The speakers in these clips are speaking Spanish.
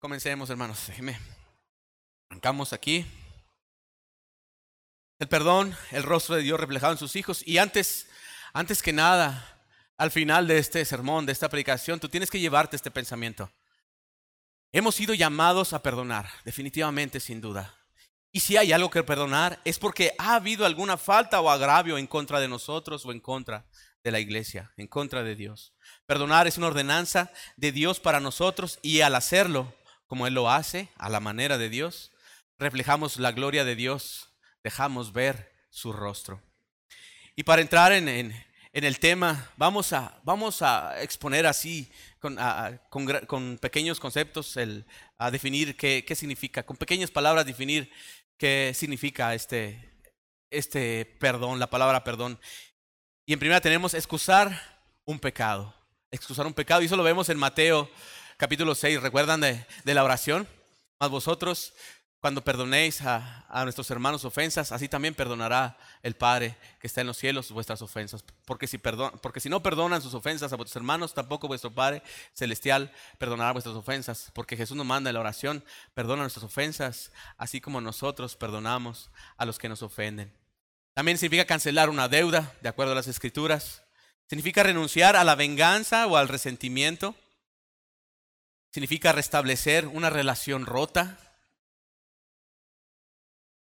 Comencemos, hermanos. Déjeme. Arrancamos aquí. El perdón, el rostro de Dios reflejado en sus hijos. Y antes, antes que nada, al final de este sermón, de esta predicación, tú tienes que llevarte este pensamiento. Hemos sido llamados a perdonar, definitivamente, sin duda. Y si hay algo que perdonar, es porque ha habido alguna falta o agravio en contra de nosotros o en contra de la iglesia, en contra de Dios. Perdonar es una ordenanza de Dios para nosotros y al hacerlo, como Él lo hace, a la manera de Dios, reflejamos la gloria de Dios, dejamos ver su rostro. Y para entrar en, el tema, vamos a, vamos a exponer así, con, con, pequeños conceptos, el, a definir qué, qué, significa, con pequeñas palabras definir qué significa este, este perdón, la palabra perdón. Y en primera tenemos excusar un pecado, excusar un pecado, y eso lo vemos en Mateo capítulo 6, ¿recuerdan de, la oración? Más vosotros, cuando perdonéis a, nuestros hermanos ofensas, así también perdonará el Padre que está en los cielos vuestras ofensas. Porque si, porque si no perdonan sus ofensas a vuestros hermanos, tampoco vuestro Padre celestial perdonará vuestras ofensas. Porque Jesús nos manda en la oración, perdona nuestras ofensas, así como nosotros perdonamos a los que nos ofenden. También significa cancelar una deuda, de acuerdo a las escrituras. Significa renunciar a la venganza o al resentimiento significa restablecer una relación rota.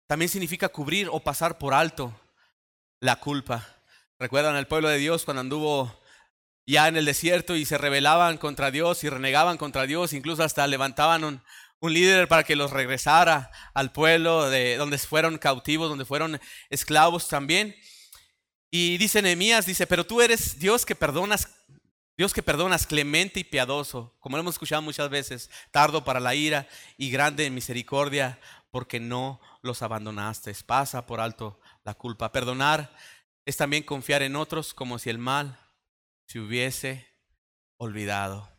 También significa cubrir o pasar por alto la culpa. ¿Recuerdan al pueblo de Dios cuando anduvo ya en el desierto y se rebelaban contra Dios y renegaban contra Dios? Incluso hasta levantaban un, líder para que los regresara al pueblo de donde fueron cautivos, donde fueron esclavos también. Y dice Nehemías, dice, pero tú eres Dios que perdonas Dios que perdonas, clemente y piadoso, como lo hemos escuchado muchas veces, tardo para la ira y grande en misericordia, porque no los abandonaste. Pasa por alto la culpa. Perdonar es también confiar en otros como si el mal se hubiese olvidado.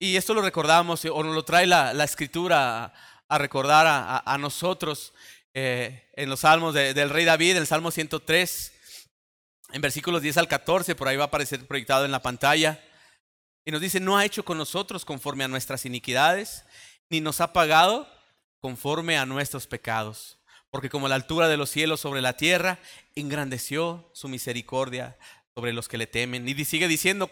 Y esto lo recordamos, o nos lo trae la, escritura a, recordar a, nosotros eh, en los salmos del rey David, en el Salmo 103 en versículos 10 al 14, por ahí va a aparecer proyectado en la pantalla. Y nos dice, no ha hecho con nosotros conforme a nuestras iniquidades, ni nos ha pagado conforme a nuestros pecados. Porque como la altura de los cielos sobre la tierra, engrandeció su misericordia sobre los que le temen. Y sigue diciendo,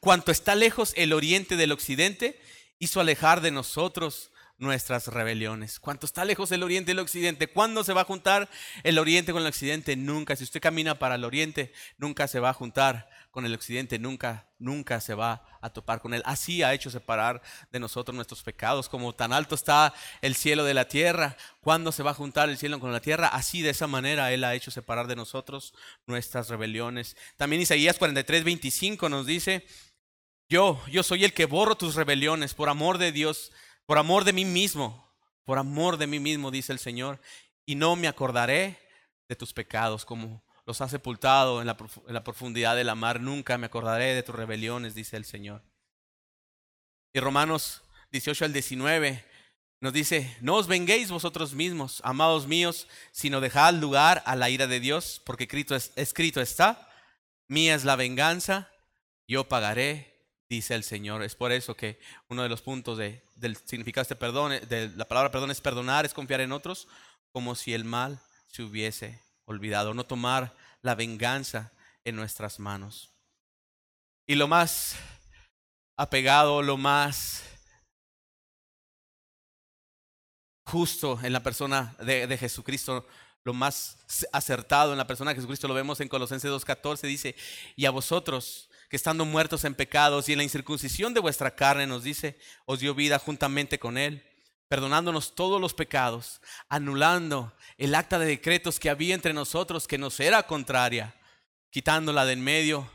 cuanto está lejos el oriente del occidente, hizo alejar de nosotros nuestras rebeliones. Cuánto está lejos el oriente y el occidente. ¿Cuándo se va a juntar el oriente con el occidente? Nunca. Si usted camina para el oriente, nunca se va a juntar con el occidente. Nunca, nunca se va a topar con él. Así ha hecho separar de nosotros nuestros pecados. Como tan alto está el cielo de la tierra. ¿Cuándo se va a juntar el cielo con la tierra? Así de esa manera él ha hecho separar de nosotros nuestras rebeliones. También Isaías 43, 25 nos dice, yo, yo soy el que borro tus rebeliones por amor de Dios por amor de mí mismo, por amor de mí mismo, dice el Señor, y no me acordaré de tus pecados como los has sepultado en la, en la profundidad de la mar, nunca me acordaré de tus rebeliones, dice el Señor. Y Romanos 18 al 19 nos dice, no os venguéis vosotros mismos, amados míos, sino dejad lugar a la ira de Dios, porque escrito, escrito está, mía es la venganza, yo pagaré, dice el Señor. Es por eso que uno de los puntos de, del significado de este perdón, de la palabra perdón es perdonar, es confiar en otros, como si el mal se hubiese olvidado, no tomar la venganza en nuestras manos. Y lo más apegado, lo más justo en la persona de, de, Jesucristo, lo más acertado en la persona de Jesucristo, lo vemos en Colosenses 2.14, dice, y a vosotros que estando muertos en pecados y en la incircuncisión de vuestra carne, nos dice, os dio vida juntamente con Él, perdonándonos todos los pecados, anulando el acta de decretos que había entre nosotros que nos era contraria, quitándola de en medio,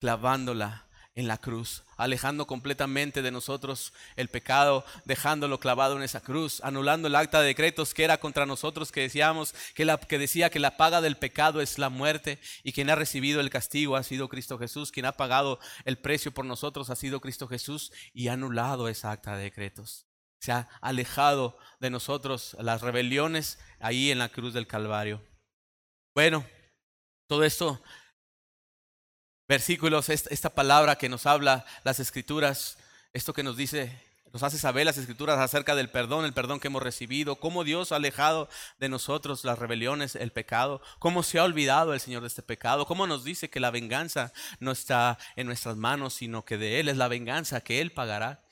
clavándola en la cruz, alejando completamente de nosotros el pecado, dejándolo clavado en esa cruz, anulando el acta de decretos que era contra nosotros, que decíamos que, la, que decía que la paga del pecado es la muerte y quien ha recibido el castigo ha sido Cristo Jesús, quien ha pagado el precio por nosotros ha sido Cristo Jesús y ha anulado esa acta de decretos. Se ha alejado de nosotros las rebeliones ahí en la cruz del Calvario. Bueno, todo esto versículos, esta palabra que nos habla las escrituras, esto que nos dice Nos hace saber las escrituras acerca del perdón, el perdón que hemos recibido, cómo Dios ha alejado de nosotros las rebeliones, el pecado, cómo se ha olvidado el Señor de este pecado, cómo nos dice que la venganza no está en nuestras manos, sino que de Él es la venganza que Él pagará.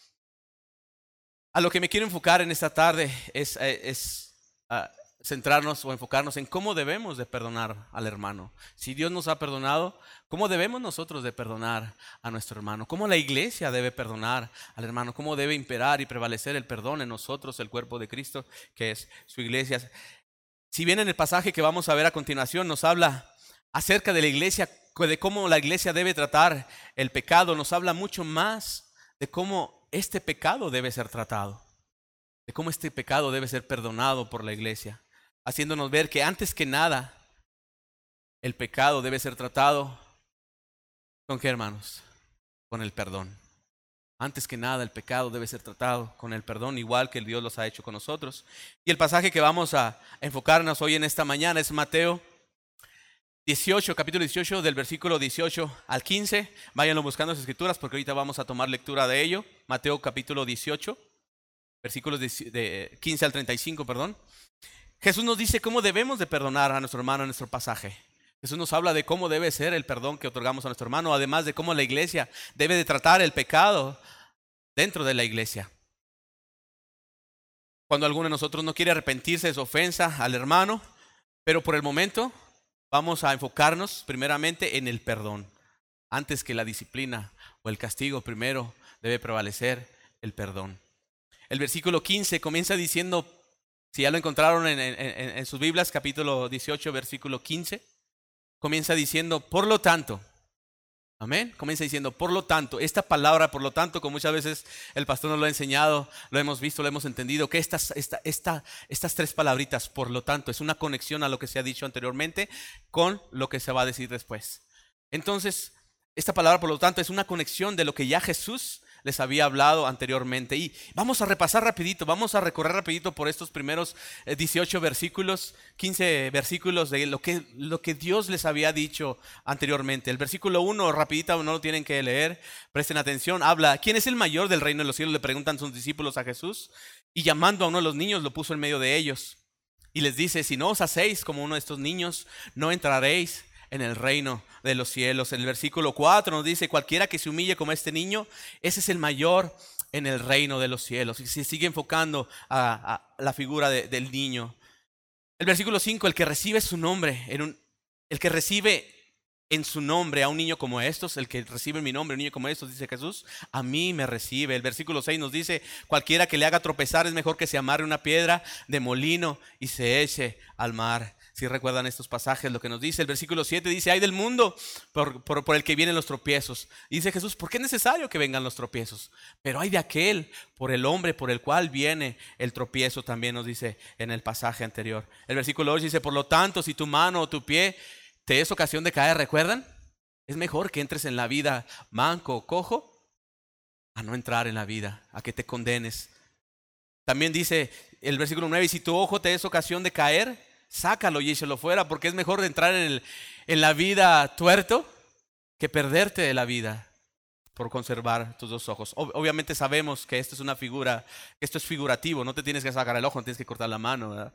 A lo que me quiero enfocar en esta tarde es, eh, es ah, centrarnos o enfocarnos en cómo debemos de perdonar al hermano. Si Dios nos ha perdonado, ¿cómo debemos nosotros de perdonar a nuestro hermano? ¿Cómo la iglesia debe perdonar al hermano? ¿Cómo debe imperar y prevalecer el perdón en nosotros, el cuerpo de Cristo, que es su iglesia? Si bien en el pasaje que vamos a ver a continuación nos habla acerca de la iglesia, de cómo la iglesia debe tratar el pecado, nos habla mucho más de cómo este pecado debe ser tratado, de cómo este pecado debe ser perdonado por la iglesia haciéndonos ver que antes que nada el pecado debe ser tratado con qué hermanos? Con el perdón. Antes que nada el pecado debe ser tratado con el perdón, igual que el Dios los ha hecho con nosotros. Y el pasaje que vamos a enfocarnos hoy en esta mañana es Mateo 18, capítulo 18, del versículo 18 al 15. Váyanlo buscando las escrituras porque ahorita vamos a tomar lectura de ello. Mateo capítulo 18, versículos de 15 al 35, perdón. Jesús nos dice cómo debemos de perdonar a nuestro hermano en nuestro pasaje. Jesús nos habla de cómo debe ser el perdón que otorgamos a nuestro hermano, además de cómo la iglesia debe de tratar el pecado dentro de la iglesia. Cuando alguno de nosotros no quiere arrepentirse de su ofensa al hermano, pero por el momento vamos a enfocarnos primeramente en el perdón. Antes que la disciplina o el castigo, primero debe prevalecer el perdón. El versículo 15 comienza diciendo, si ya lo encontraron en, sus Biblias, capítulo 18, versículo 15, comienza diciendo, por lo tanto, amén, comienza diciendo, por lo tanto, esta palabra, por lo tanto, como muchas veces el pastor nos lo ha enseñado, lo hemos visto, lo hemos entendido, que estas, esta, esta, estas tres palabritas, por lo tanto, es una conexión a lo que se ha dicho anteriormente con lo que se va a decir después. Entonces, esta palabra, por lo tanto, es una conexión de lo que ya Jesús les había hablado anteriormente. Y vamos a repasar rapidito, vamos a recorrer rapidito por estos primeros 18 eh, versículos, 15 versículos de lo que, lo que Dios les había dicho anteriormente. El versículo 1, rapidito, no lo tienen que leer, presten atención, habla, ¿quién es el mayor del reino de los cielos? Le preguntan sus discípulos a Jesús. Y llamando a uno de los niños, lo puso en medio de ellos. Y les dice, si no os hacéis como uno de estos niños, no entraréis en el reino de los cielos. El versículo 4 nos dice, cualquiera que se humille como este niño, ese es el mayor en el reino de los cielos. Y se sigue enfocando a, la figura del niño. El versículo 5, el que recibe su nombre, en el que recibe en su nombre a un niño como estos, el que recibe mi nombre un niño como estos, dice Jesús, a mí me recibe. El versículo 6 nos dice, cualquiera que le haga tropezar es mejor que se amarre una piedra de molino y se eche al mar. Si recuerdan estos pasajes, lo que nos dice el versículo 7 dice, hay del mundo por, el que vienen los tropiezos. dice Jesús, ¿por qué es necesario que vengan los tropiezos? Pero hay de aquel por el hombre por el cual viene el tropiezo, también nos dice en el pasaje anterior. El versículo 8 dice, por lo tanto, si tu mano o tu pie te es ocasión de caer, ¿recuerdan? Es mejor que entres en la vida manco o cojo a no entrar en la vida, a que te condenes. También dice el versículo 9, y si tu ojo te es ocasión de caer, sácalo y échalo fuera, porque es mejor entrar en, en la vida tuerto que perderte de la vida por conservar tus dos ojos. Obviamente sabemos que esto es una figura, esto es figurativo, no te tienes que sacar el ojo, no tienes que cortar la mano,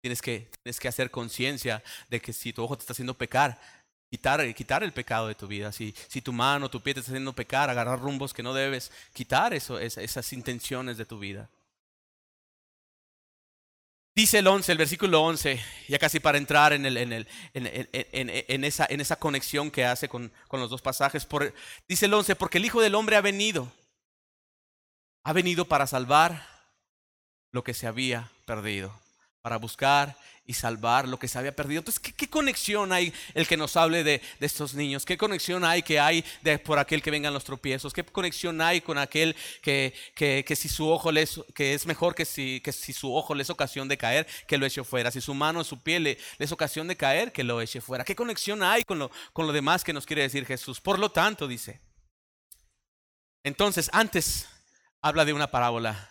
Tienes que, tienes que hacer conciencia de que si tu ojo te está haciendo pecar, quitar, quitar el pecado de tu vida. Si, si tu mano, tu pie te está haciendo pecar, agarrar rumbos que no debes, quitar eso, esas intenciones de tu vida. Dice el 11, el versículo 11, ya casi para entrar en, esa, conexión que hace con, los dos pasajes. Dice el 11, porque el Hijo del Hombre ha venido, ha venido para salvar lo que se había perdido, para buscar y salvar lo que se había perdido. Entonces, ¿qué, conexión hay el que nos hable de, estos niños? ¿Qué conexión hay que hay de, por aquel que vengan los tropiezos? ¿Qué conexión hay con aquel que, si su ojo les, que es mejor que si, su ojo le es ocasión de caer, que lo eche fuera? Si su mano su piel le, es ocasión de caer, que lo eche fuera. ¿Qué conexión hay con lo demás que nos quiere decir Jesús? Por lo tanto, dice. Entonces, antes habla de una parábola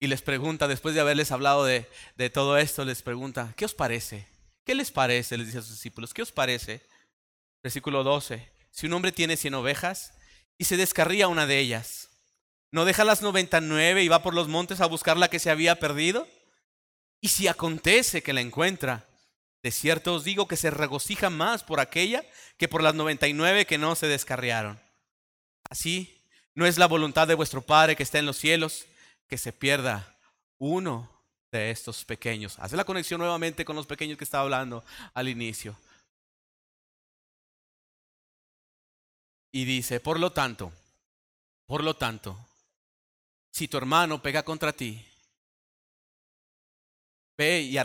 y les pregunta, después de haberles hablado de, todo esto, les pregunta, ¿qué os parece? ¿Qué les parece? Les dice a sus discípulos, ¿qué os parece? Versículo 12, si un hombre tiene cien ovejas y se descarría una de ellas, ¿No deja las 99 y va por los montes a buscar la que se había perdido? Y si acontece que la encuentra, de cierto os digo que se regocija más por aquella que por las 99 que no se descarriaron. Así, no es la voluntad de vuestro Padre que está en los cielos que se pierda uno de estos pequeños. Hace la conexión nuevamente con los pequeños que estaba hablando al inicio. Y dice, por lo tanto, por lo tanto, si tu hermano pega contra ti, ve y,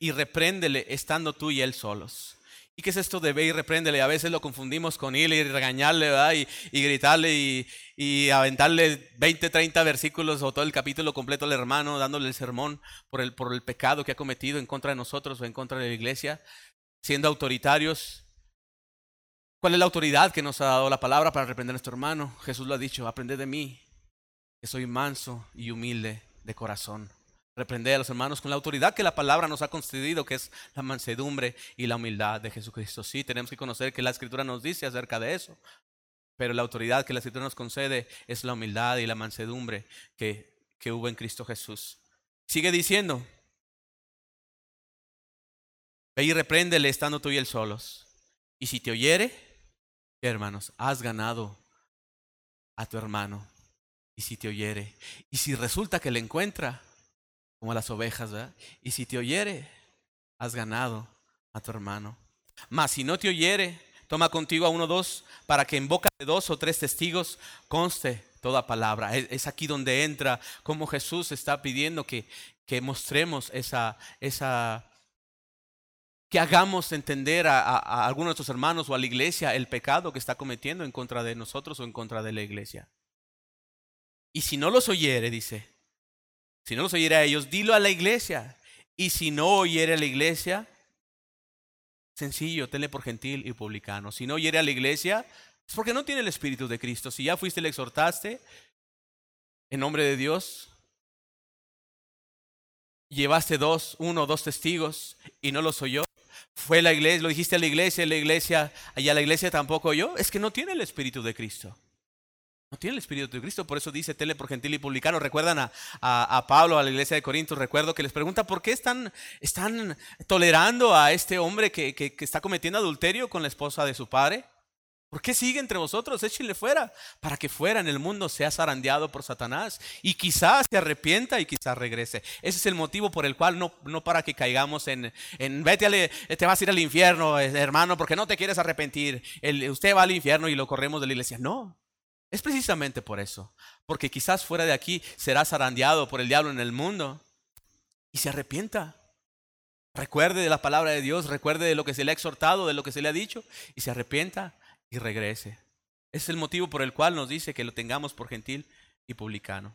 y repréndele estando tú y él solos. ¿Y qué es esto de ve y repréndele? A veces lo confundimos con ir y regañarle. Y, gritarle y, y, aventarle 20, 30 versículos o todo el capítulo completo al hermano, dándole el sermón por el, por el pecado que ha cometido en contra de nosotros o en contra de la iglesia, siendo autoritarios. ¿Cuál es la autoridad que nos ha dado la palabra para reprender a nuestro hermano? Jesús lo ha dicho, aprended de mí, que soy manso y humilde de corazón. Reprender a los hermanos con la autoridad que la palabra nos ha concedido, que es la mansedumbre y la humildad de Jesucristo. Sí, tenemos que conocer que la escritura nos dice acerca de eso, pero la autoridad que la escritura nos concede es la humildad y la mansedumbre que, que hubo en Cristo Jesús. Sigue diciendo, ve y repréndele estando tú y él solos. Y si te oyere, hermanos, has ganado a tu hermano. Y si te oyere, y si resulta que le encuentra, como las ovejas. Y si te oyere, has ganado a tu hermano. Mas si no te oyere, toma contigo a uno o dos, para que en boca de dos o tres testigos conste toda palabra. Es, aquí donde entra como Jesús está pidiendo que, que mostremos esa, esa que hagamos entender a, a, algunos de nuestros hermanos o a la iglesia el pecado que está cometiendo en contra de nosotros o en contra de la iglesia. Y si no los oyere, dice, si no los oyere a ellos, dilo a la iglesia. Y si no oyere a la iglesia, sencillo, tenle por gentil y publicano. Si no oyere a la iglesia, es porque no tiene el Espíritu de Cristo. Si ya fuiste y le exhortaste en nombre de Dios, llevaste dos, uno dos testigos y no los oyó, fue la iglesia, lo dijiste a la iglesia, la iglesia, allá la iglesia tampoco yo, es que no tiene el Espíritu de Cristo. No tiene el Espíritu de Cristo, por eso dice tele por gentil y publicano. Recuerdan a, a, Pablo, a la iglesia de Corinto, recuerdo que les pregunta por qué están, están tolerando a este hombre que, que, está cometiendo adulterio con la esposa de su padre. ¿Por qué sigue entre vosotros? Échenle fuera, para que fuera en el mundo sea zarandeado por Satanás y quizás se arrepienta y quizás regrese. Ese es el motivo por el cual no, no para que caigamos en, en vete al, te vas a ir al infierno, eh, hermano, porque no te quieres arrepentir. El, usted va al infierno y lo corremos de la iglesia. No, es precisamente por eso, porque quizás fuera de aquí será zarandeado por el diablo en el mundo y se arrepienta. Recuerde de la palabra de Dios, recuerde de lo que se le ha exhortado, de lo que se le ha dicho y se arrepienta y regrese. Es el motivo por el cual nos dice que lo tengamos por gentil y publicano.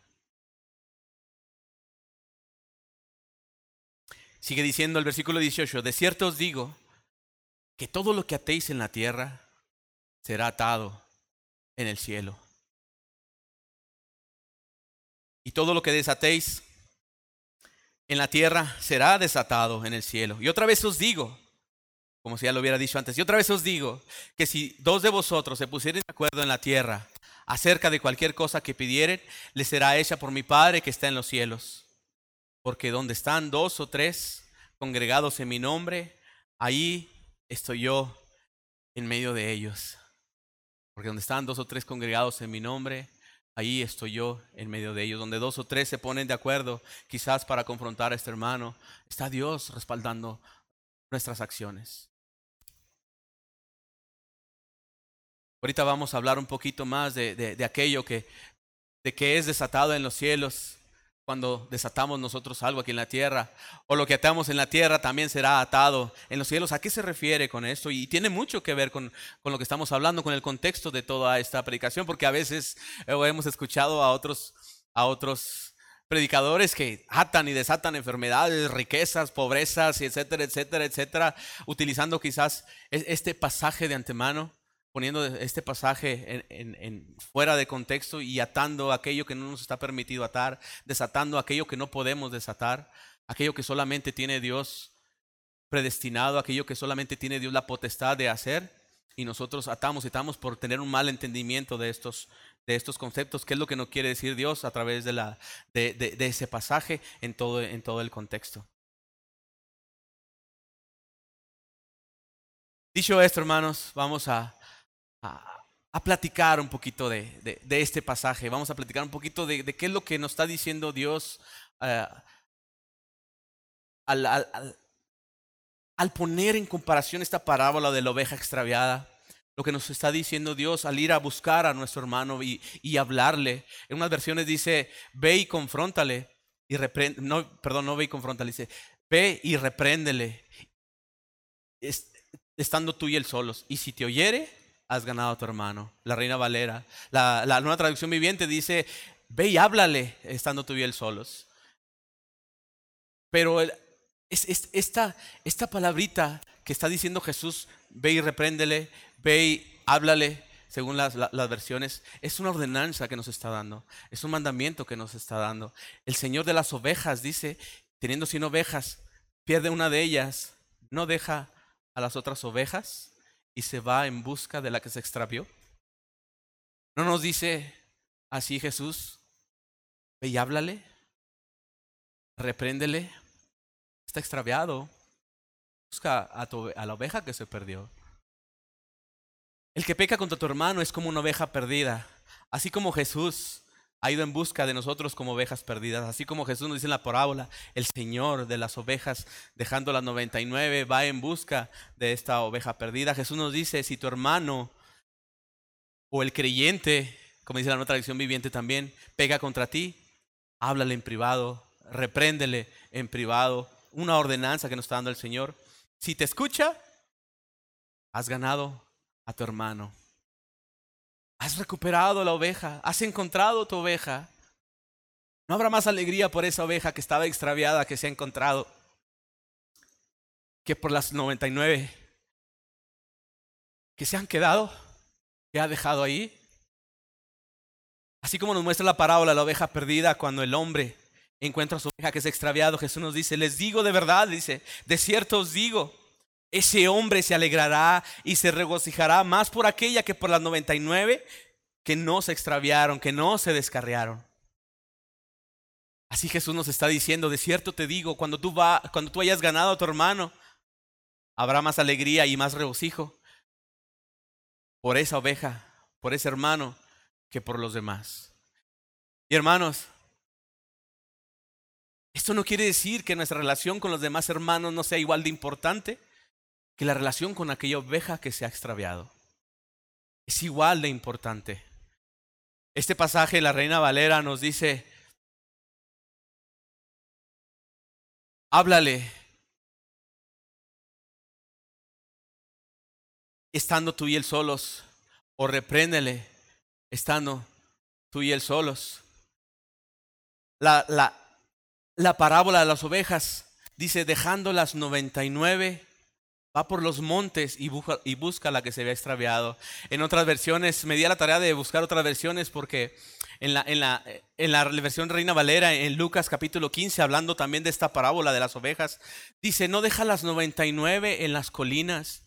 Sigue diciendo el versículo 18, de cierto os digo que todo lo que atéis en la tierra será atado en el cielo. Y todo lo que desatéis en la tierra será desatado en el cielo. Y otra vez os digo, como si ya lo hubiera dicho antes. Y otra vez os digo que si dos de vosotros se pusieren de acuerdo en la tierra acerca de cualquier cosa que pidieren, les será hecha por mi Padre que está en los cielos. Porque donde están dos o tres congregados en mi nombre, ahí estoy yo en medio de ellos. Porque donde están dos o tres congregados en mi nombre, ahí estoy yo en medio de ellos. Donde dos o tres se ponen de acuerdo, quizás para confrontar a este hermano, está Dios respaldando nuestras acciones. Ahorita vamos a hablar un poquito más de, de, de aquello que, de que es desatado en los cielos cuando desatamos nosotros algo aquí en la tierra, o lo que atamos en la tierra también será atado en los cielos. ¿A qué se refiere con esto? Y tiene mucho que ver con, con lo que estamos hablando, con el contexto de toda esta predicación, porque a veces hemos escuchado a otros, a otros predicadores que atan y desatan enfermedades, riquezas, pobrezas, etcétera, etcétera, etcétera, utilizando quizás este pasaje de antemano poniendo este pasaje fuera de contexto y atando aquello que no nos está permitido atar, desatando aquello que no podemos desatar, aquello que solamente tiene Dios predestinado, aquello que solamente tiene Dios la potestad de hacer, y nosotros atamos y atamos por tener un mal entendimiento de estos, de estos conceptos, qué es lo que nos quiere decir Dios a través de, la, de, ese pasaje en todo, en todo el contexto. Dicho esto, hermanos, vamos a, a, platicar un poquito de, de, este pasaje, vamos a platicar un poquito de, qué es lo que nos está diciendo Dios uh, al, al, al poner en comparación esta parábola de la oveja extraviada, lo que nos está diciendo Dios al ir a buscar a nuestro hermano y, y hablarle. En unas versiones dice, ve y confróntale. Y reprende, no, perdón, no ve y confróntale, dice, ve y repréndele, estando tú y él solos. Y si te oyere, has ganado a tu hermano. La Reina Valera. La, la nueva traducción viviente dice, ve y háblale, estando tú y él solos. Pero es, esta, esta palabrita que está diciendo Jesús, ve y repréndele, ve y háblale, según las, las, versiones, es una ordenanza que nos está dando, es un mandamiento que nos está dando. El Señor de las ovejas dice, teniendo cien ovejas, pierde una de ellas, no deja a las otras ovejas y se va en busca de la que se extravió. No nos dice así Jesús, ve y háblale, repréndele, está extraviado. Busca a, a la oveja que se perdió. El que peca contra tu hermano es como una oveja perdida. Así como Jesús ha ido en busca de nosotros como ovejas perdidas. Así como Jesús nos dice en la parábola, el Señor de las ovejas, dejando las 99, va en busca de esta oveja perdida. Jesús nos dice, si tu hermano o el creyente, como dice la nueva tradición viviente también, pega contra ti, háblale en privado, repréndele en privado, una ordenanza que nos está dando el Señor. Si te escucha, has ganado a tu hermano. Has recuperado la oveja, has encontrado tu oveja. No habrá más alegría por esa oveja que estaba extraviada, que se ha encontrado, que por las 99 que se han quedado, que ha dejado ahí. Así como nos muestra la parábola la oveja perdida cuando el hombre encuentra a su oveja que es extraviado, Jesús nos dice, les digo de verdad, dice, de cierto os digo, ese hombre se alegrará y se regocijará más por aquella que por las 99 que no se extraviaron, que no se descarriaron. Así Jesús nos está diciendo, de cierto te digo, cuando tú, va, cuando tú hayas ganado a tu hermano, habrá más alegría y más regocijo por esa oveja, por ese hermano, que por los demás. Y hermanos, esto no quiere decir que nuestra relación con los demás hermanos no sea igual de importante que la relación con aquella oveja que se ha extraviado. Es igual de importante. Este pasaje, la Reina Valera nos dice, háblale estando tú y él solos, o repréndele estando tú y él solos. La, la, la parábola de las ovejas. Dice, dejando las 99, va por los montes y busca, la que se había extraviado. En otras versiones, me di a la tarea de buscar otras versiones porque en la, en, la, en la versión Reina Valera, en Lucas capítulo 15, hablando también de esta parábola de las ovejas, dice, no deja las 99 en las colinas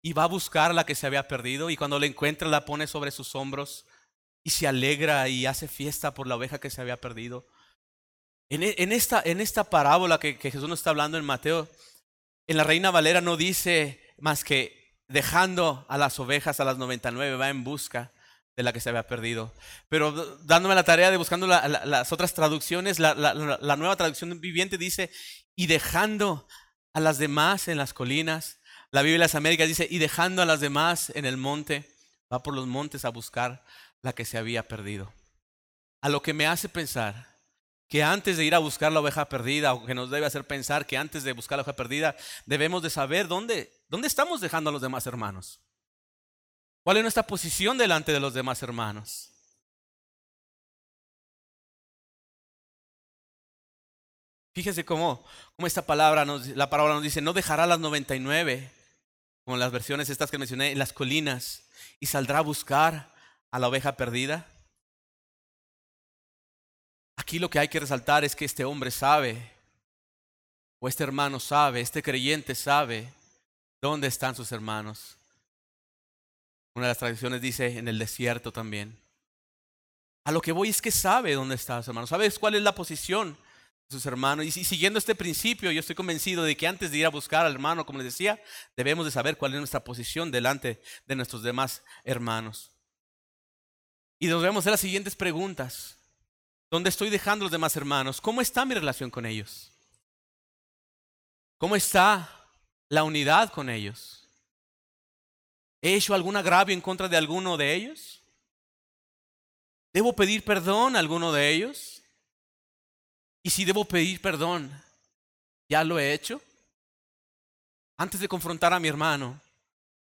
y va a buscar la que se había perdido y cuando la encuentra la pone sobre sus hombros y se alegra y hace fiesta por la oveja que se había perdido. En, esta, en esta parábola que, que Jesús nos está hablando en Mateo, en la Reina Valera no dice más que dejando a las ovejas a las 99, va en busca de la que se había perdido. Pero dándome la tarea de buscando las otras traducciones, la, la, nueva traducción viviente dice, y dejando a las demás en las colinas. La Biblia de las Américas dice, y dejando a las demás en el monte, va por los montes a buscar la que se había perdido. A lo que me hace pensar que antes de ir a buscar la oveja perdida, o que nos debe hacer pensar que antes de buscar la oveja perdida, debemos de saber dónde, dónde estamos dejando a los demás hermanos. ¿Cuál es nuestra posición delante de los demás hermanos? Fíjese cómo, cómo esta palabra, nos, la palabra nos dice, no dejará las 99, como las versiones estas que mencioné, en las colinas, y saldrá a buscar a la oveja perdida. Aquí lo que hay que resaltar es que este hombre sabe, o este hermano sabe, este creyente sabe dónde están sus hermanos. Una de las tradiciones dice en el desierto también. A lo que voy es que sabe dónde estás, hermano. Sabes cuál es la posición de sus hermanos. Y siguiendo este principio, yo estoy convencido de que antes de ir a buscar al hermano, como les decía, debemos de saber cuál es nuestra posición delante de nuestros demás hermanos. Y nos debemos hacer las siguientes preguntas. ¿Dónde estoy dejando los demás hermanos? ¿Cómo está mi relación con ellos? ¿Cómo está la unidad con ellos? ¿He hecho algún agravio en contra de alguno de ellos? ¿Debo pedir perdón a alguno de ellos? Y si debo pedir perdón, ¿ya lo he hecho? Antes de confrontar a mi hermano,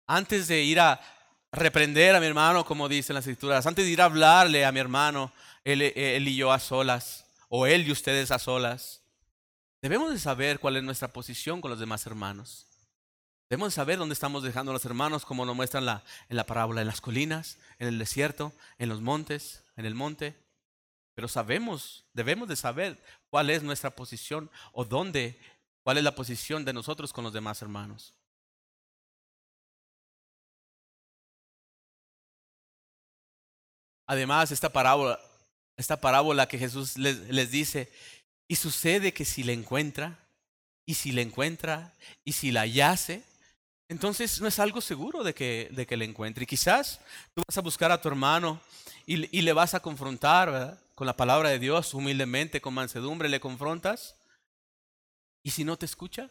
antes de ir a reprender a mi hermano, como dicen las escrituras, antes de ir a hablarle a mi hermano, él, y yo a solas, o él y ustedes a solas, debemos de saber cuál es nuestra posición con los demás hermanos. Debemos de saber dónde estamos dejando a los hermanos, como lo muestran la, en la parábola, en las colinas, en el desierto, en los montes, en el monte. Pero sabemos, debemos de saber cuál es nuestra posición o dónde, cuál es la posición de nosotros con los demás hermanos. Además, esta parábola, esta parábola que Jesús les, dice, y sucede que si la encuentra, y si la encuentra, y si la hallase, entonces no es algo seguro de que, de que le encuentre. Y quizás tú vas a buscar a tu hermano y, y le vas a confrontar con la palabra de Dios, humildemente, con mansedumbre, le confrontas. ¿Y si no te escucha?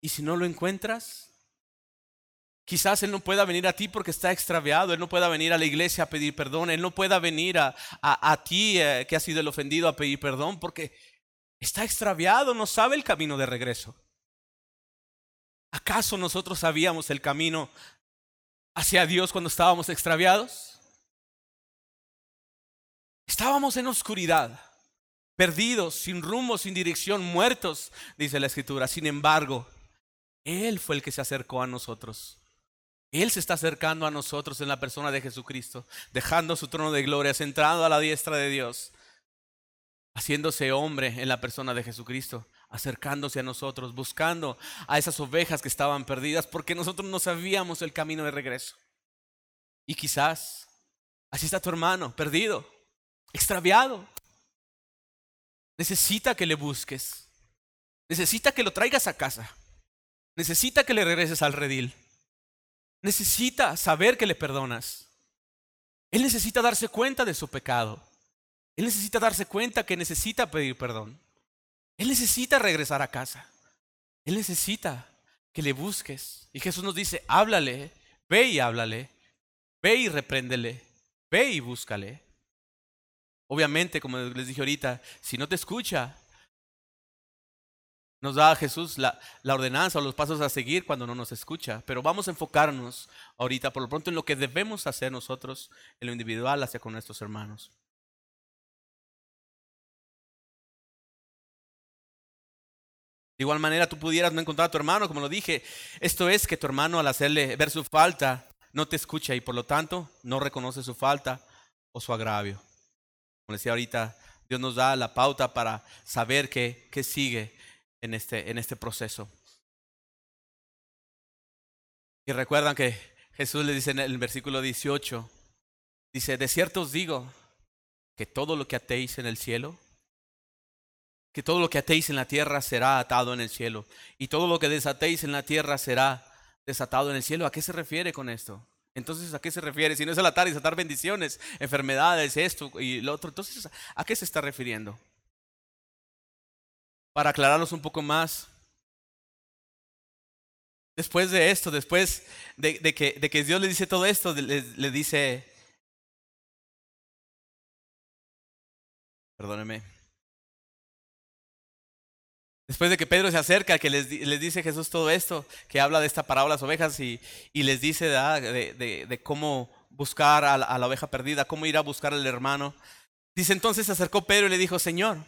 ¿Y si no lo encuentras? Quizás Él no pueda venir a ti porque está extraviado, Él no pueda venir a la iglesia a pedir perdón, Él no pueda venir a, a, ti eh, que ha sido el ofendido a pedir perdón porque está extraviado, no sabe el camino de regreso. ¿Acaso nosotros sabíamos el camino hacia Dios cuando estábamos extraviados? Estábamos en oscuridad, perdidos, sin rumbo, sin dirección, muertos, dice la escritura. Sin embargo, Él fue el que se acercó a nosotros él se está acercando a nosotros en la persona de Jesucristo, dejando su trono de gloria, centrado a la diestra de Dios, haciéndose hombre en la persona de Jesucristo, acercándose a nosotros, buscando a esas ovejas que estaban perdidas, porque nosotros no sabíamos el camino de regreso. Y quizás así está tu hermano, perdido, extraviado. Necesita que le busques, necesita que lo traigas a casa, necesita que le regreses al redil necesita saber que le perdonas. Él necesita darse cuenta de su pecado. Él necesita darse cuenta que necesita pedir perdón. Él necesita regresar a casa. Él necesita que le busques. Y Jesús nos dice, háblale, ve y háblale, ve y repréndele, ve y búscale. Obviamente, como les dije ahorita, si no te escucha, nos da Jesús la, la, ordenanza o los pasos a seguir cuando no nos escucha. Pero vamos a enfocarnos ahorita, por lo pronto, en lo que debemos hacer nosotros en lo individual hacia con nuestros hermanos. De igual manera, tú pudieras no encontrar a tu hermano, como lo dije. Esto es que tu hermano al hacerle ver su falta, no te escucha y por lo tanto no reconoce su falta o su agravio. Como decía ahorita, Dios nos da la pauta para saber qué, qué sigue en este, en este proceso. Y recuerdan que Jesús le dice en el versículo 18, dice, de cierto os digo que todo lo que atéis en el cielo, que todo lo que atéis en la tierra será atado en el cielo, y todo lo que desatéis en la tierra será desatado en el cielo. ¿A qué se refiere con esto? Entonces, ¿a qué se refiere? Si no es al atar y desatar bendiciones, enfermedades, esto y lo otro, entonces, ¿a qué se está refiriendo? Para aclararnos un poco más. Después de esto, después de, que, Dios le dice todo esto, le, dice, perdóneme, Después de que Pedro se acerca, que les, dice Jesús todo esto, que habla de esta parábola las ovejas y, les dice de, cómo buscar a la, a la, oveja perdida, cómo ir a buscar al hermano. Dice entonces se acercó Pedro y le dijo, Señor,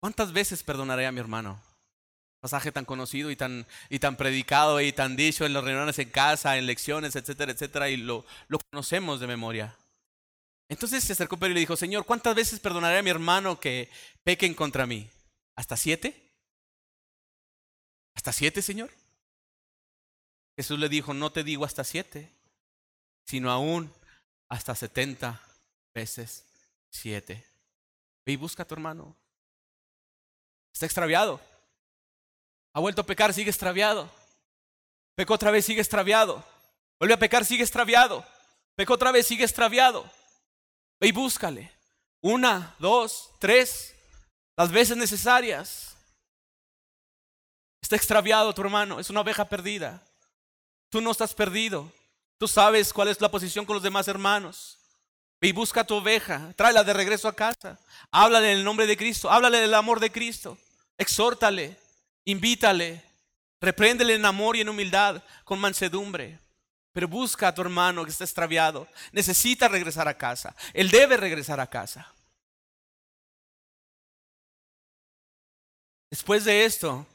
¿Cuántas veces perdonaré a mi hermano? Pasaje tan conocido y tan, y tan predicado y tan dicho en las reuniones en casa, en lecciones, etcétera, etcétera, y lo, lo conocemos de memoria. Entonces se acercó Pedro y le dijo, Señor, ¿cuántas veces perdonaré a mi hermano que pequen contra mí? ¿Hasta siete? ¿Hasta siete, Señor? Jesús le dijo, no te digo hasta siete, sino aún hasta setenta veces siete. Ve y busca a tu hermano. Está extraviado. Ha vuelto a pecar, sigue extraviado. Pecó otra vez, sigue extraviado. Vuelve a pecar, sigue extraviado. Pecó otra vez, sigue extraviado. Ve y búscale. Una, dos, tres, las veces necesarias. Está extraviado tu hermano, es una oveja perdida. Tú no estás perdido. Tú sabes cuál es la posición con los demás hermanos. Ve y busca a tu oveja, tráela de regreso a casa. Háblale en el nombre de Cristo, háblale del amor de Cristo. Exhórtale, invítale, repréndele en amor y en humildad, con mansedumbre. Pero busca a tu hermano que está extraviado. Necesita regresar a casa. Él debe regresar a casa. Después de esto,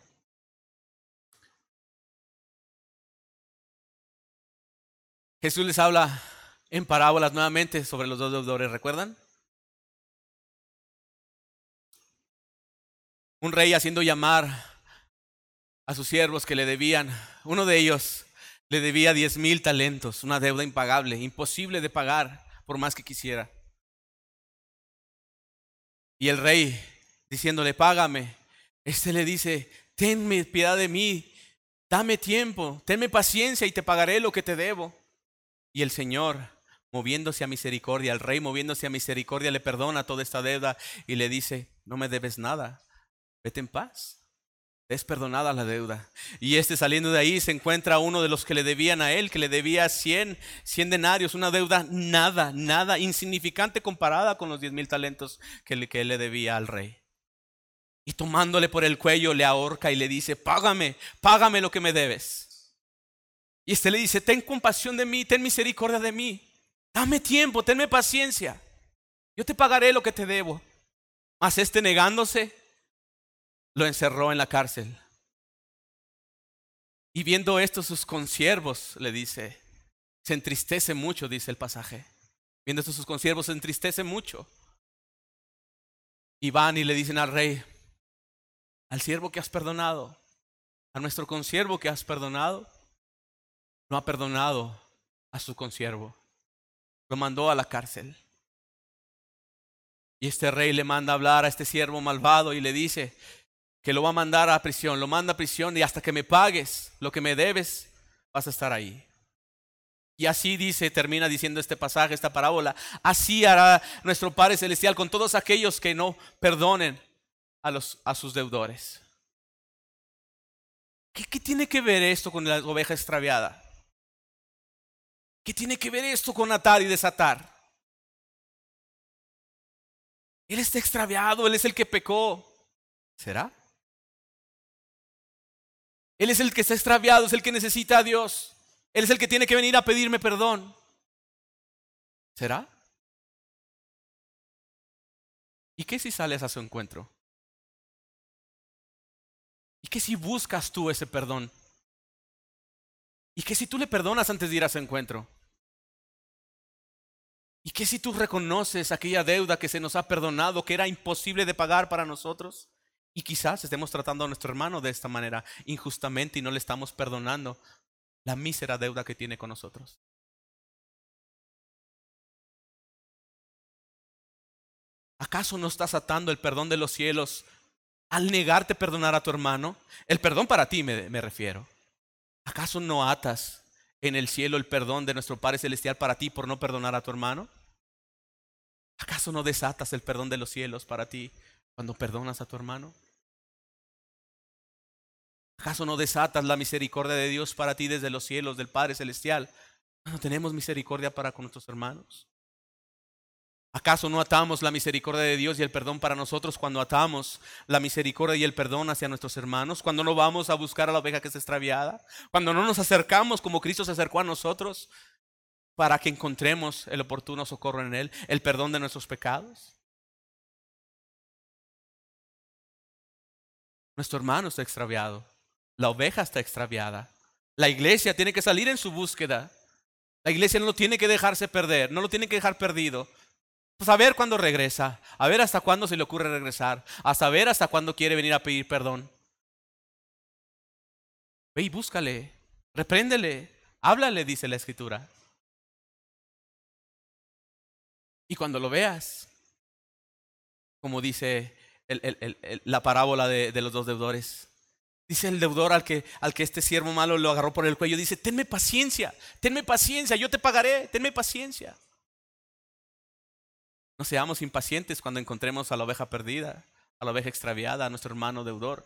Jesús les habla en parábolas nuevamente sobre los dos deudores, ¿recuerdan? Un rey haciendo llamar a sus siervos que le debían, uno de ellos le debía diez mil talentos, una deuda impagable, imposible de pagar por más que quisiera. Y el rey, diciéndole, págame, este le dice, tenme piedad de mí, dame tiempo, tenme paciencia y te pagaré lo que te debo. Y el Señor, moviéndose a misericordia, el rey moviéndose a misericordia, le perdona toda esta deuda y le dice, no me debes nada, vete en paz. Es perdonada la deuda. Y este saliendo de ahí se encuentra uno de los que le debían a él, que le debía 100, 100 denarios, una deuda nada, nada, insignificante comparada con los 10 mil talentos que, que le debía al rey. Y tomándole por el cuello le ahorca y le dice, págame, págame lo que me debes. Y este le dice, ten compasión de mí, ten misericordia de mí. Dame tiempo, tenme paciencia. Yo te pagaré lo que te debo. Mas este negándose, lo encerró en la cárcel. Y viendo esto, sus consiervos le dice, se entristece mucho, dice el pasaje. Viendo esto, sus consiervos se entristece mucho. Y van y le dicen al rey, al siervo que has perdonado, a nuestro consiervo que has perdonado, no ha perdonado a su consiervo. Lo mandó a la cárcel. Y este rey le manda hablar a este siervo malvado y le dice que lo va a mandar a prisión. Lo manda a prisión y hasta que me pagues lo que me debes, vas a estar ahí. Y así dice, termina diciendo este pasaje, esta parábola. Así hará nuestro Padre Celestial con todos aquellos que no perdonen a, los, a sus deudores. ¿Qué, ¿Qué tiene que ver esto con la oveja extraviada? ¿Qué tiene que ver esto con atar y desatar? Él está extraviado, Él es el que pecó. ¿Será? Él es el que está extraviado, es el que necesita a Dios. Él es el que tiene que venir a pedirme perdón. ¿Será? ¿Y qué si sales a su encuentro? ¿Y qué si buscas tú ese perdón? ¿Y qué si tú le perdonas antes de ir a su encuentro? ¿Y qué si tú reconoces aquella deuda que se nos ha perdonado, que era imposible de pagar para nosotros? Y quizás estemos tratando a nuestro hermano de esta manera injustamente y no le estamos perdonando la mísera deuda que tiene con nosotros. ¿Acaso no estás atando el perdón de los cielos al negarte perdonar a tu hermano? El perdón para ti me, me refiero. ¿Acaso no atas en el cielo el perdón de nuestro Padre Celestial para ti por no perdonar a tu hermano? ¿Acaso no desatas el perdón de los cielos para ti cuando perdonas a tu hermano? ¿Acaso no desatas la misericordia de Dios para ti desde los cielos del Padre Celestial cuando tenemos misericordia para con nuestros hermanos? ¿Acaso no atamos la misericordia de Dios y el perdón para nosotros cuando atamos la misericordia y el perdón hacia nuestros hermanos? Cuando no vamos a buscar a la oveja que está extraviada? Cuando no nos acercamos como Cristo se acercó a nosotros para que encontremos el oportuno socorro en Él, el perdón de nuestros pecados? Nuestro hermano está extraviado, la oveja está extraviada. La iglesia tiene que salir en su búsqueda. La iglesia no lo tiene que dejarse perder, no lo tiene que dejar perdido. Pues a ver cuándo regresa, a ver hasta cuándo se le ocurre regresar, a saber hasta cuándo quiere venir a pedir perdón. Ve y búscale, repréndele, háblale, dice la escritura. Y cuando lo veas, como dice la parábola de, de, los dos deudores, dice el deudor al que, al que este siervo malo lo agarró por el cuello, dice, tenme paciencia, tenme paciencia, yo te pagaré, tenme paciencia. No seamos impacientes cuando encontremos a la oveja perdida, a la oveja extraviada, a nuestro hermano deudor.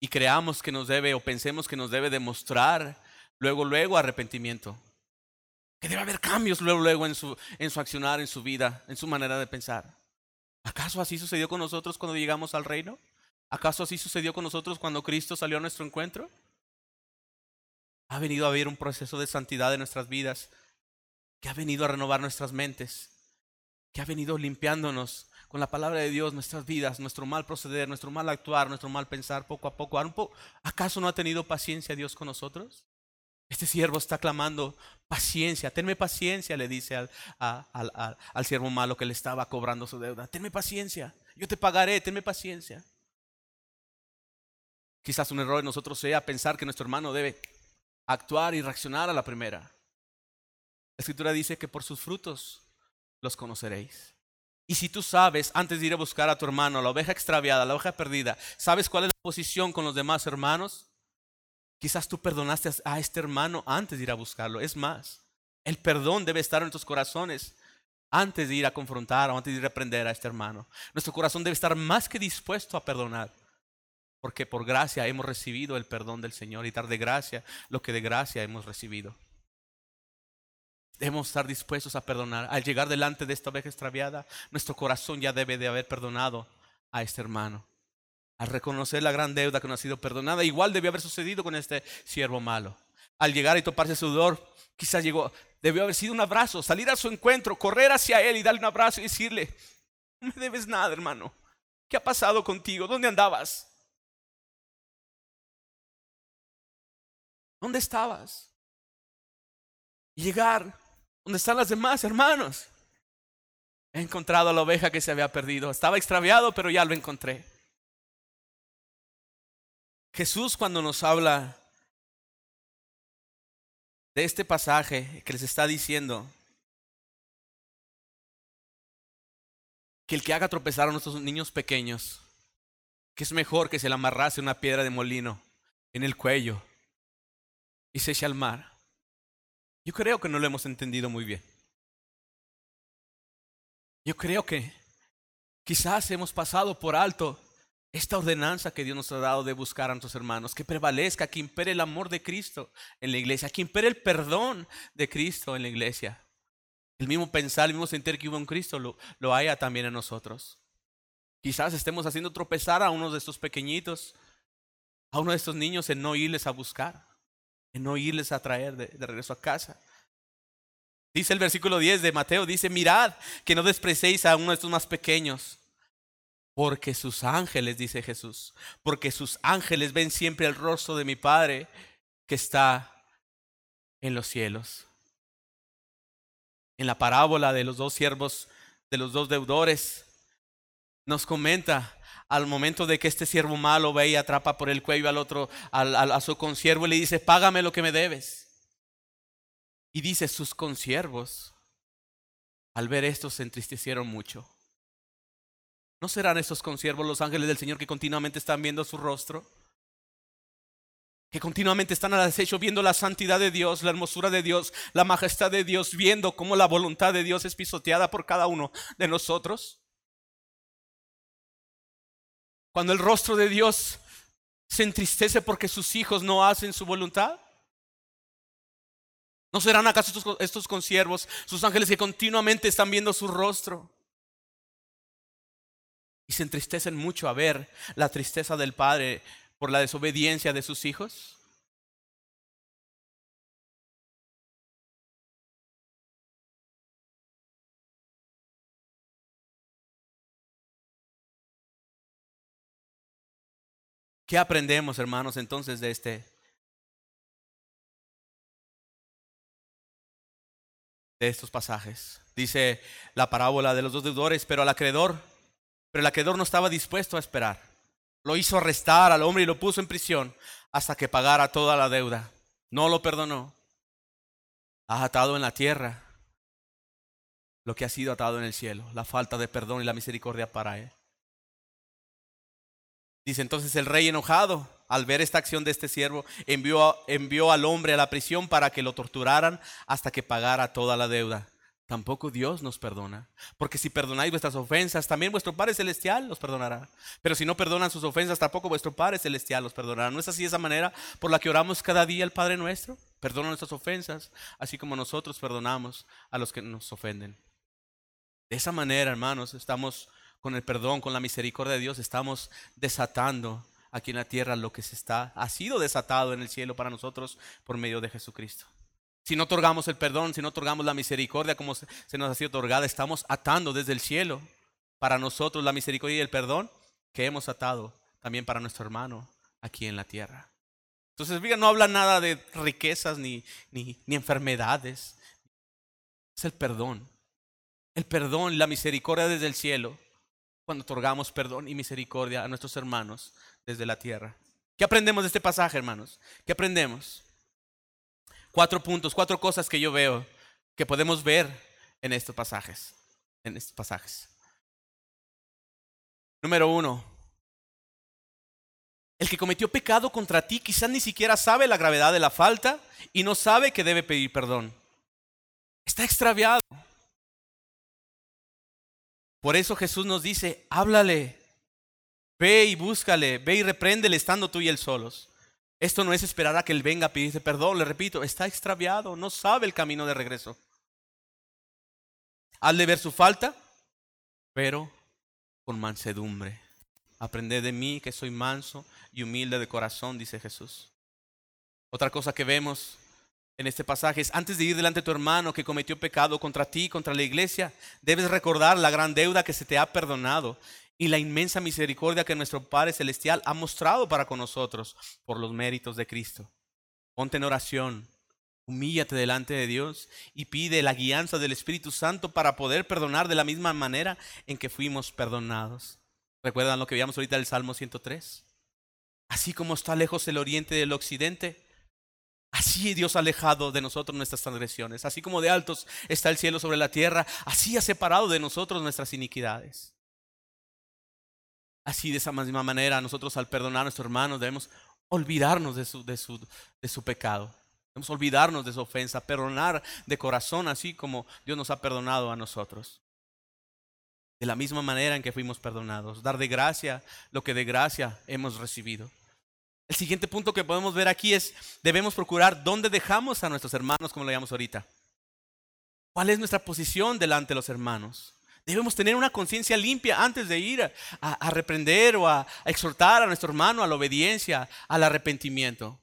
Y creamos que nos debe o pensemos que nos debe demostrar luego, luego arrepentimiento. Que debe haber cambios luego, luego en su, en su accionar, en su vida, en su manera de pensar. ¿Acaso así sucedió con nosotros cuando llegamos al reino? ¿Acaso así sucedió con nosotros cuando Cristo salió a nuestro encuentro? Ha venido a haber un proceso de santidad en nuestras vidas, que ha venido a renovar nuestras mentes, que ha venido limpiándonos con la palabra de Dios nuestras vidas, nuestro mal proceder, nuestro mal actuar, nuestro mal pensar poco a poco. ¿Acaso no ha tenido paciencia Dios con nosotros? Este siervo está clamando paciencia, tenme paciencia, le dice al, al, siervo malo que le estaba cobrando su deuda. Tenme paciencia, yo te pagaré, tenme paciencia. Quizás un error de nosotros sea pensar que nuestro hermano debe actuar y reaccionar a la primera. La escritura dice que por sus frutos los conoceréis. Y si tú sabes, antes de ir a buscar a tu hermano, la oveja extraviada, la oveja perdida, ¿sabes cuál es la posición con los demás hermanos? Quizás tú perdonaste a este hermano antes de ir a buscarlo. Es más, el perdón debe estar en tus corazones antes de ir a confrontar o antes de ir a reprender a este hermano. Nuestro corazón debe estar más que dispuesto a perdonar. Porque por gracia hemos recibido el perdón del Señor y dar de gracia lo que de gracia hemos recibido. Debemos estar dispuestos a perdonar. Al llegar delante de esta oveja extraviada, nuestro corazón ya debe de haber perdonado a este hermano al reconocer la gran deuda que no ha sido perdonada. Igual debió haber sucedido con este siervo malo. Al llegar y toparse su sudor, quizás llegó, debió haber sido un abrazo, salir a su encuentro, correr hacia él y darle un abrazo y decirle, no me debes nada, hermano. ¿Qué ha pasado contigo? ¿Dónde andabas? ¿Dónde estabas? Llegar donde están las demás hermanos. He encontrado a la oveja que se había perdido. Estaba extraviado, pero ya lo encontré. Jesús cuando nos habla de este pasaje que les está diciendo que el que haga tropezar a nuestros niños pequeños, que es mejor que se le amarrase una piedra de molino en el cuello y se eche al mar. Yo creo que no lo hemos entendido muy bien. Yo creo que quizás hemos pasado por alto esta ordenanza que Dios nos ha dado de buscar a nuestros hermanos, que prevalezca, que impere el amor de Cristo en la iglesia, que impere el perdón de Cristo en la iglesia. El mismo pensar, el mismo sentir que hubo en Cristo lo, haya también en nosotros. Quizás estemos haciendo tropezar a uno de estos pequeñitos, a uno de estos niños en no irles a buscar, en no irles a traer de, de regreso a casa. Dice el versículo 10 de Mateo, dice, mirad que no despreciéis a uno de estos más pequeños porque sus ángeles, dice Jesús, porque sus ángeles ven siempre el rostro de mi Padre que está en los cielos. En la parábola de los dos siervos, de los dos deudores, nos comenta al momento de que este siervo malo ve y atrapa por el cuello al otro, a su consiervo y le dice, págame lo que me debes. Y dice, sus consiervos, al ver esto, se entristecieron mucho. ¿No serán esos consiervos los ángeles del Señor que continuamente están viendo su rostro? Que continuamente están al acecho viendo la santidad de Dios, la hermosura de Dios, la majestad de Dios, viendo cómo la voluntad de Dios es pisoteada por cada uno de nosotros. Cuando el rostro de Dios se entristece porque sus hijos no hacen su voluntad. ¿No serán acaso estos, estos consiervos, sus ángeles que continuamente están viendo su rostro? Y se entristecen mucho a ver la tristeza del padre por la desobediencia de sus hijos? ¿Qué aprendemos, hermanos, entonces de este de estos pasajes? Dice la parábola de los dos deudores, pero al acreedor pero el acreedor no estaba dispuesto a esperar. Lo hizo arrestar al hombre y lo puso en prisión hasta que pagara toda la deuda. No lo perdonó. Ha atado en la tierra lo que ha sido atado en el cielo, la falta de perdón y la misericordia para él. Dice entonces el rey enojado al ver esta acción de este siervo, envió al hombre a la prisión para que lo torturaran hasta que pagara toda la deuda. Tampoco Dios nos perdona. Porque si perdonáis vuestras ofensas, también vuestro Padre Celestial los perdonará. Pero si no perdonan sus ofensas, tampoco vuestro Padre Celestial los perdonará. ¿No es así esa manera por la que oramos cada día al Padre nuestro? Perdona nuestras ofensas, así como nosotros perdonamos a los que nos ofenden. De esa manera, hermanos, estamos con el perdón, con la misericordia de Dios, estamos desatando aquí en la tierra lo que se está, ha sido desatado en el cielo para nosotros por medio de Jesucristo. Si no otorgamos el perdón, si no otorgamos la misericordia como se, nos ha sido otorgada, estamos atando desde el cielo para nosotros la misericordia y el perdón que hemos atado también para nuestro hermano aquí en la tierra. Entonces, no habla nada de riquezas ni, ni, ni enfermedades. Es el perdón. El perdón, la misericordia desde el cielo cuando otorgamos perdón y misericordia a nuestros hermanos desde la tierra. ¿Qué aprendemos de este pasaje, hermanos? ¿Qué aprendemos? Cuatro puntos, cuatro cosas que yo veo que podemos ver en estos pasajes. En estos pasajes. Número uno. El que cometió pecado contra ti quizás ni siquiera sabe la gravedad de la falta y no sabe que debe pedir perdón. Está extraviado. Por eso Jesús nos dice, háblale, ve y búscale, ve y repréndele estando tú y él solos. Esto no es esperar a que él venga a pedirte perdón, le repito, está extraviado, no sabe el camino de regreso. Hazle ver su falta, pero con mansedumbre. Aprended de mí que soy manso y humilde de corazón, dice Jesús. Otra cosa que vemos en este pasaje es, antes de ir delante de tu hermano que cometió pecado contra ti, contra la iglesia, debes recordar la gran deuda que se te ha perdonado y la inmensa misericordia que nuestro Padre Celestial ha mostrado para con nosotros por los méritos de Cristo. Ponte en oración, humíllate delante de Dios y pide la guianza del Espíritu Santo para poder perdonar de la misma manera en que fuimos perdonados. ¿Recuerdan lo que veíamos ahorita del Salmo 103? Así como está lejos el oriente del occidente, Así Dios ha alejado de nosotros nuestras transgresiones. Así como de altos está el cielo sobre la tierra, así ha separado de nosotros nuestras iniquidades. Así de esa misma manera, nosotros al perdonar a nuestros hermanos debemos olvidarnos de su, pecado. Debemos olvidarnos de su ofensa, perdonar de corazón, así como Dios nos ha perdonado a nosotros. De la misma manera en que fuimos perdonados. Dar de gracia lo que de gracia hemos recibido. El siguiente punto que podemos ver aquí es, debemos procurar dónde dejamos a nuestros hermanos, como lo llamamos ahorita. ¿Cuál es nuestra posición delante de los hermanos? Debemos tener una conciencia limpia antes de ir a, reprender o a, exhortar a nuestro hermano a la obediencia, al arrepentimiento.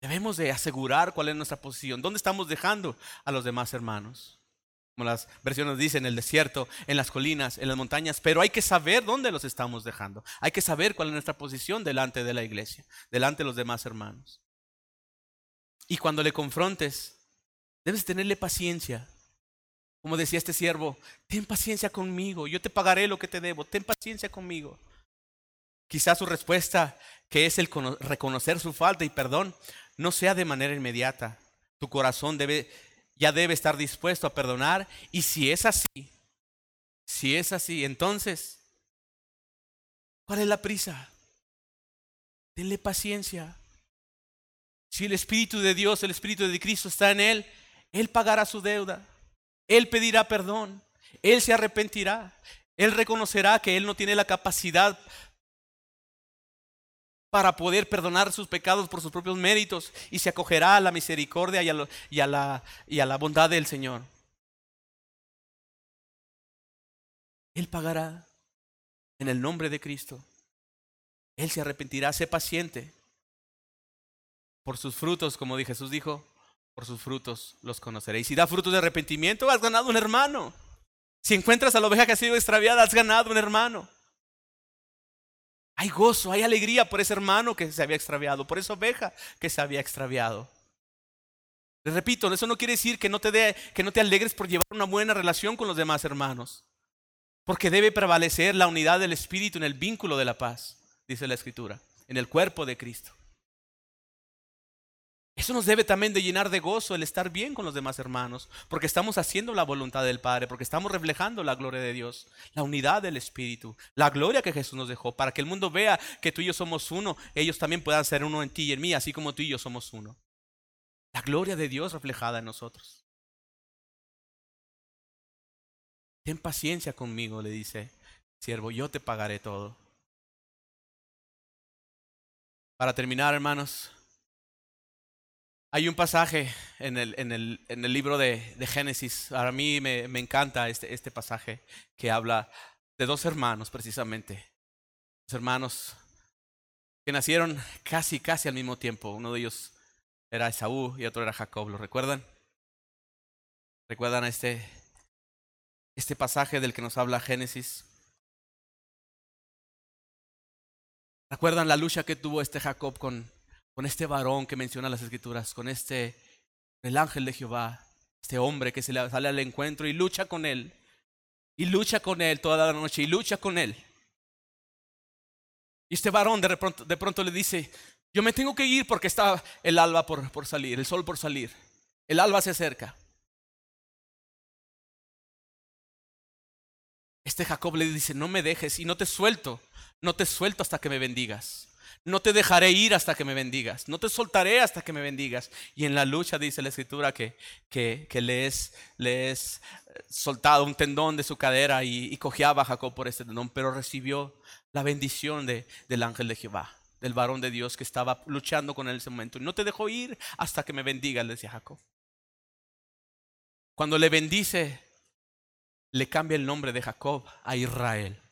Debemos de asegurar cuál es nuestra posición, dónde estamos dejando a los demás hermanos como las versiones dicen, en el desierto, en las colinas, en las montañas, pero hay que saber dónde los estamos dejando. Hay que saber cuál es nuestra posición delante de la iglesia, delante de los demás hermanos. Y cuando le confrontes, debes tenerle paciencia. Como decía este siervo, ten paciencia conmigo, yo te pagaré lo que te debo, ten paciencia conmigo. Quizás su respuesta, que es el reconocer su falta y perdón, no sea de manera inmediata. Tu corazón debe ya debe estar dispuesto a perdonar. Y si es así, si es así, entonces, ¿cuál es la prisa? Denle paciencia. Si el Espíritu de Dios, el Espíritu de Cristo está en él, él pagará su deuda. Él pedirá perdón. Él se arrepentirá. Él reconocerá que él no tiene la capacidad para poder perdonar sus pecados por sus propios méritos y se acogerá a la misericordia y a, la, y a la bondad del Señor. Él pagará en el nombre de Cristo. Él se arrepentirá, sé paciente. Por sus frutos, como Jesús dijo, por sus frutos los conoceréis. Si da frutos de arrepentimiento, has ganado un hermano. Si encuentras a la oveja que ha sido extraviada, has ganado un hermano. Hay gozo, hay alegría por ese hermano que se había extraviado, por esa oveja que se había extraviado. Les repito, eso no quiere decir que no te dé, que no te alegres por llevar una buena relación con los demás hermanos. Porque debe prevalecer la unidad del espíritu en el vínculo de la paz, dice la escritura, en el cuerpo de Cristo. Eso nos debe también de llenar de gozo el estar bien con los demás hermanos, porque estamos haciendo la voluntad del Padre, porque estamos reflejando la gloria de Dios, la unidad del Espíritu, la gloria que Jesús nos dejó, para que el mundo vea que tú y yo somos uno, ellos también puedan ser uno en ti y en mí, así como tú y yo somos uno. La gloria de Dios reflejada en nosotros. Ten paciencia conmigo, le dice, siervo, yo te pagaré todo. Para terminar, hermanos, hay un pasaje en el, en el, en el libro de, de, Génesis, a mí me, me encanta este, este, pasaje que habla de dos hermanos precisamente, dos hermanos que nacieron casi, casi al mismo tiempo. Uno de ellos era Esaú y otro era Jacob, ¿lo recuerdan? ¿Recuerdan este, este pasaje del que nos habla Génesis? ¿Recuerdan la lucha que tuvo este Jacob con, con este varón que menciona las escrituras, con este, el ángel de Jehová, este hombre que se le sale al encuentro y lucha con él, y lucha con él toda la noche, y lucha con él. Y este varón de pronto, le dice, yo me tengo que ir porque está el alba por, por salir, el sol por salir, el alba se acerca. Este Jacob le dice, no me dejes y no te suelto, no te suelto hasta que me bendigas. No te dejaré ir hasta que me bendigas. No te soltaré hasta que me bendigas. Y en la lucha dice la escritura que, que, que le, es, eh, soltado un tendón de su cadera y, y cojeaba a Jacob por ese tendón, pero recibió la bendición de, del ángel de Jehová, del varón de Dios que estaba luchando con él en ese momento. No te dejo ir hasta que me bendigas, le decía Jacob. Cuando le bendice, le cambia el nombre de Jacob a Israel.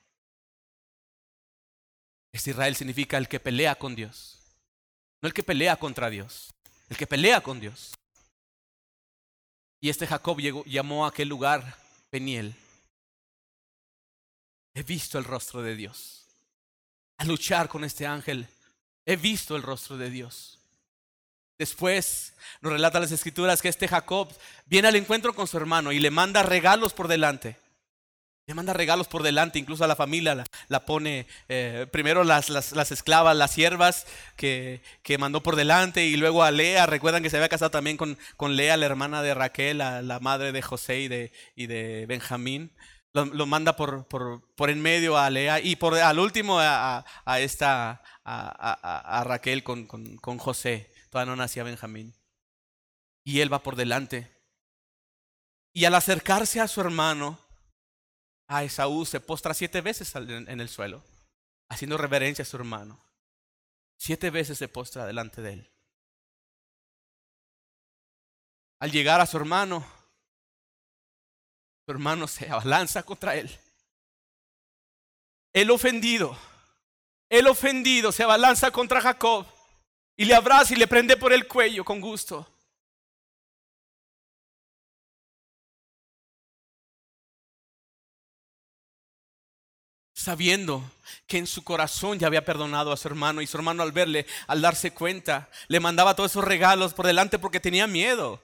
Este Israel significa el que pelea con Dios. No el que pelea contra Dios, el que pelea con Dios. Y este Jacob llegó, llamó a aquel lugar Peniel. He visto el rostro de Dios. A luchar con este ángel, he visto el rostro de Dios. Después nos relata las escrituras que este Jacob viene al encuentro con su hermano y le manda regalos por delante. Le manda regalos por delante, incluso a la familia la, pone eh, primero las, las, las, esclavas, las siervas que, que, mandó por delante y luego a Lea. Recuerdan que se había casado también con, con Lea, la hermana de Raquel, la, madre de José y de, y de Benjamín. Lo, lo, manda por, por, por en medio a Lea y por al último a, a esta a, a, Raquel con, con, con José. Todavía no nacía Benjamín. Y él va por delante. Y al acercarse a su hermano, a Esaú se postra siete veces en el suelo, haciendo reverencia a su hermano. Siete veces se postra delante de él. Al llegar a su hermano, su hermano se abalanza contra él. El ofendido, el ofendido se abalanza contra Jacob y le abraza y le prende por el cuello con gusto. Sabiendo que en su corazón ya había perdonado a su hermano y su hermano al verle, al darse cuenta, le mandaba todos esos regalos por delante porque tenía miedo.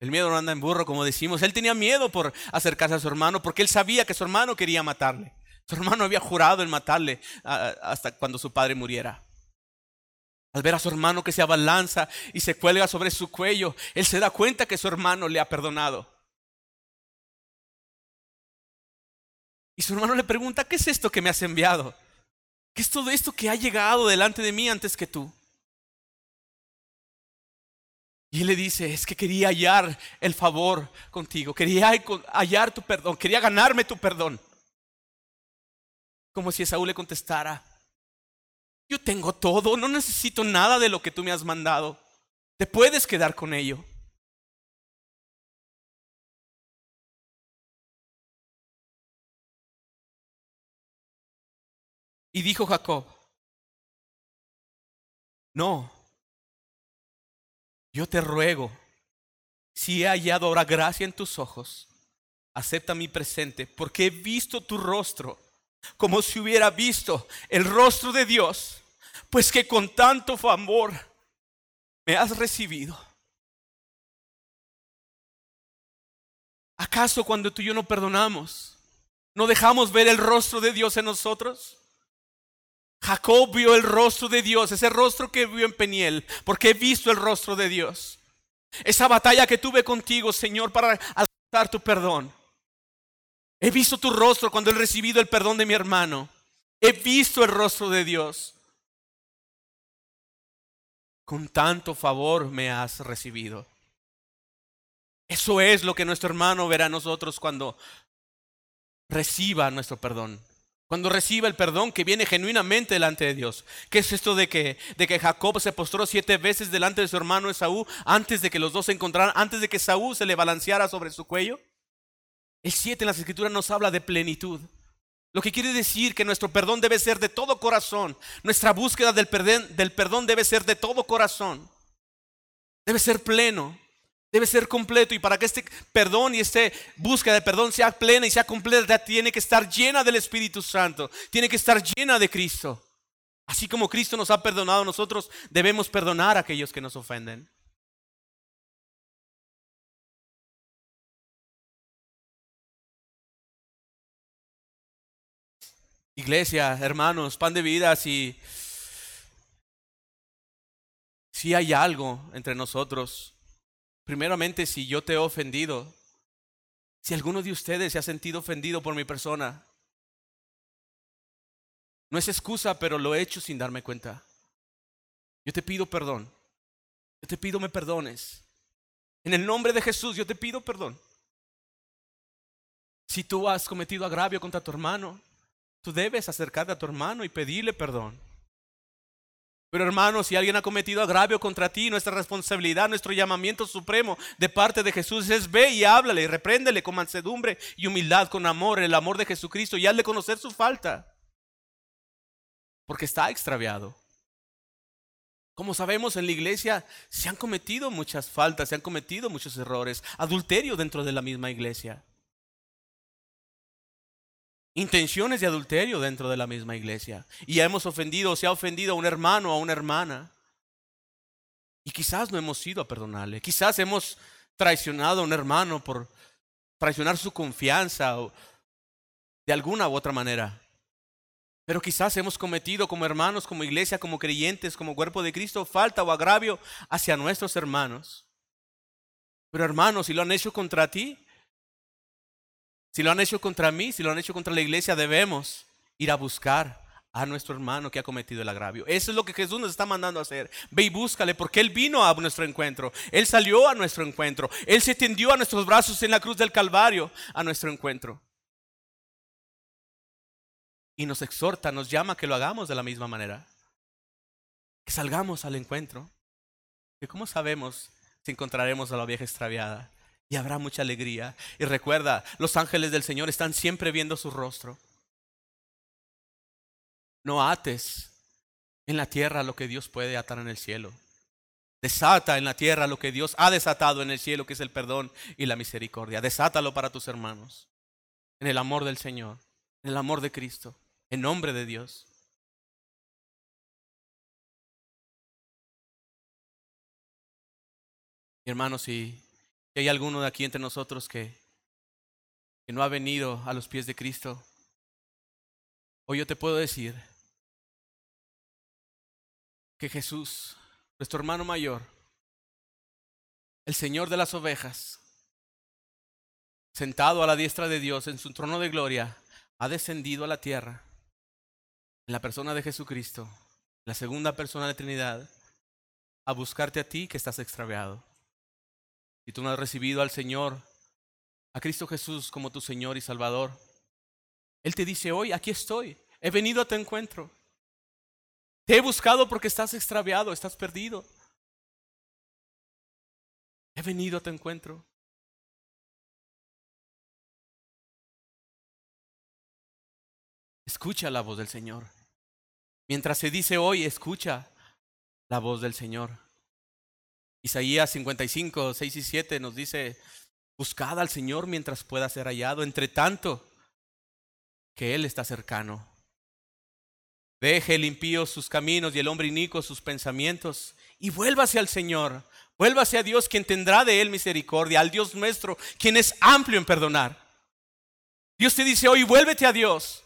El miedo no anda en burro, como decimos. Él tenía miedo por acercarse a su hermano porque él sabía que su hermano quería matarle. Su hermano había jurado en matarle hasta cuando su padre muriera. Al ver a su hermano que se abalanza y se cuelga sobre su cuello, él se da cuenta que su hermano le ha perdonado. Y su hermano le pregunta, ¿qué es esto que me has enviado? ¿Qué es todo esto que ha llegado delante de mí antes que tú? Y él le dice, es que quería hallar el favor contigo, quería hallar tu perdón, quería ganarme tu perdón. Como si Esaú le contestara, yo tengo todo, no necesito nada de lo que tú me has mandado, te puedes quedar con ello. Y dijo Jacob, no, yo te ruego, si he hallado ahora gracia en tus ojos, acepta mi presente, porque he visto tu rostro como si hubiera visto el rostro de Dios, pues que con tanto favor me has recibido. ¿Acaso cuando tú y yo no perdonamos, no dejamos ver el rostro de Dios en nosotros? Jacob vio el rostro de Dios, ese rostro que vio en Peniel, porque he visto el rostro de Dios. Esa batalla que tuve contigo, Señor, para alcanzar tu perdón. He visto tu rostro cuando he recibido el perdón de mi hermano. He visto el rostro de Dios. Con tanto favor me has recibido. Eso es lo que nuestro hermano verá a nosotros cuando reciba nuestro perdón. Cuando reciba el perdón que viene genuinamente delante de Dios. ¿Qué es esto de que, de que Jacob se postró siete veces delante de su hermano Esaú antes de que los dos se encontraran, antes de que Esaú se le balanceara sobre su cuello? El siete en las escrituras nos habla de plenitud. Lo que quiere decir que nuestro perdón debe ser de todo corazón. Nuestra búsqueda del perdón, del perdón debe ser de todo corazón. Debe ser pleno debe ser completo y para que este perdón y esta búsqueda de perdón sea plena y sea completa, tiene que estar llena del Espíritu Santo, tiene que estar llena de Cristo. Así como Cristo nos ha perdonado, nosotros debemos perdonar a aquellos que nos ofenden. Iglesia, hermanos, pan de vida, si, hay algo entre nosotros Primeramente, si yo te he ofendido, si alguno de ustedes se ha sentido ofendido por mi persona, no es excusa, pero lo he hecho sin darme cuenta. Yo te pido perdón. Yo te pido me perdones. En el nombre de Jesús, yo te pido perdón. Si tú has cometido agravio contra tu hermano, tú debes acercarte a tu hermano y pedirle perdón. Pero hermanos, si alguien ha cometido agravio contra ti, nuestra responsabilidad, nuestro llamamiento supremo de parte de Jesús es ve y háblale, y repréndele con mansedumbre y humildad, con amor, el amor de Jesucristo y hazle conocer su falta. Porque está extraviado. Como sabemos en la iglesia se han cometido muchas faltas, se han cometido muchos errores, adulterio dentro de la misma iglesia intenciones de adulterio dentro de la misma iglesia. Y hemos ofendido o se ha ofendido a un hermano o a una hermana. Y quizás no hemos ido a perdonarle. Quizás hemos traicionado a un hermano por traicionar su confianza o de alguna u otra manera. Pero quizás hemos cometido como hermanos, como iglesia, como creyentes, como cuerpo de Cristo, falta o agravio hacia nuestros hermanos. Pero hermanos, si lo han hecho contra ti, si lo han hecho contra mí, si lo han hecho contra la iglesia, debemos ir a buscar a nuestro hermano que ha cometido el agravio. Eso es lo que Jesús nos está mandando a hacer. Ve y búscale, porque Él vino a nuestro encuentro. Él salió a nuestro encuentro. Él se tendió a nuestros brazos en la cruz del Calvario a nuestro encuentro. Y nos exhorta, nos llama a que lo hagamos de la misma manera. Que salgamos al encuentro. Que cómo sabemos si encontraremos a la vieja extraviada y habrá mucha alegría. Y recuerda, los ángeles del Señor están siempre viendo su rostro. No ates en la tierra lo que Dios puede atar en el cielo. Desata en la tierra lo que Dios ha desatado en el cielo, que es el perdón y la misericordia. Desátalo para tus hermanos. En el amor del Señor, en el amor de Cristo, en nombre de Dios. hermanos, si hay alguno de aquí entre nosotros que, que no ha venido a los pies de Cristo, hoy yo te puedo decir que Jesús, nuestro hermano mayor, el Señor de las ovejas, sentado a la diestra de Dios en su trono de gloria, ha descendido a la tierra en la persona de Jesucristo, la segunda persona de la Trinidad, a buscarte a ti que estás extraviado. Si tú no has recibido al Señor, a Cristo Jesús como tu Señor y Salvador, Él te dice hoy, aquí estoy, he venido a tu encuentro. Te he buscado porque estás extraviado, estás perdido. He venido a tu encuentro. Escucha la voz del Señor. Mientras se dice hoy, escucha la voz del Señor. Isaías 55, 6 y 7 nos dice, buscad al Señor mientras pueda ser hallado, entre tanto que Él está cercano. Deje el impío sus caminos y el hombre inico sus pensamientos y vuélvase al Señor. Vuélvase a Dios quien tendrá de Él misericordia, al Dios nuestro, quien es amplio en perdonar. Dios te dice hoy, vuélvete a Dios.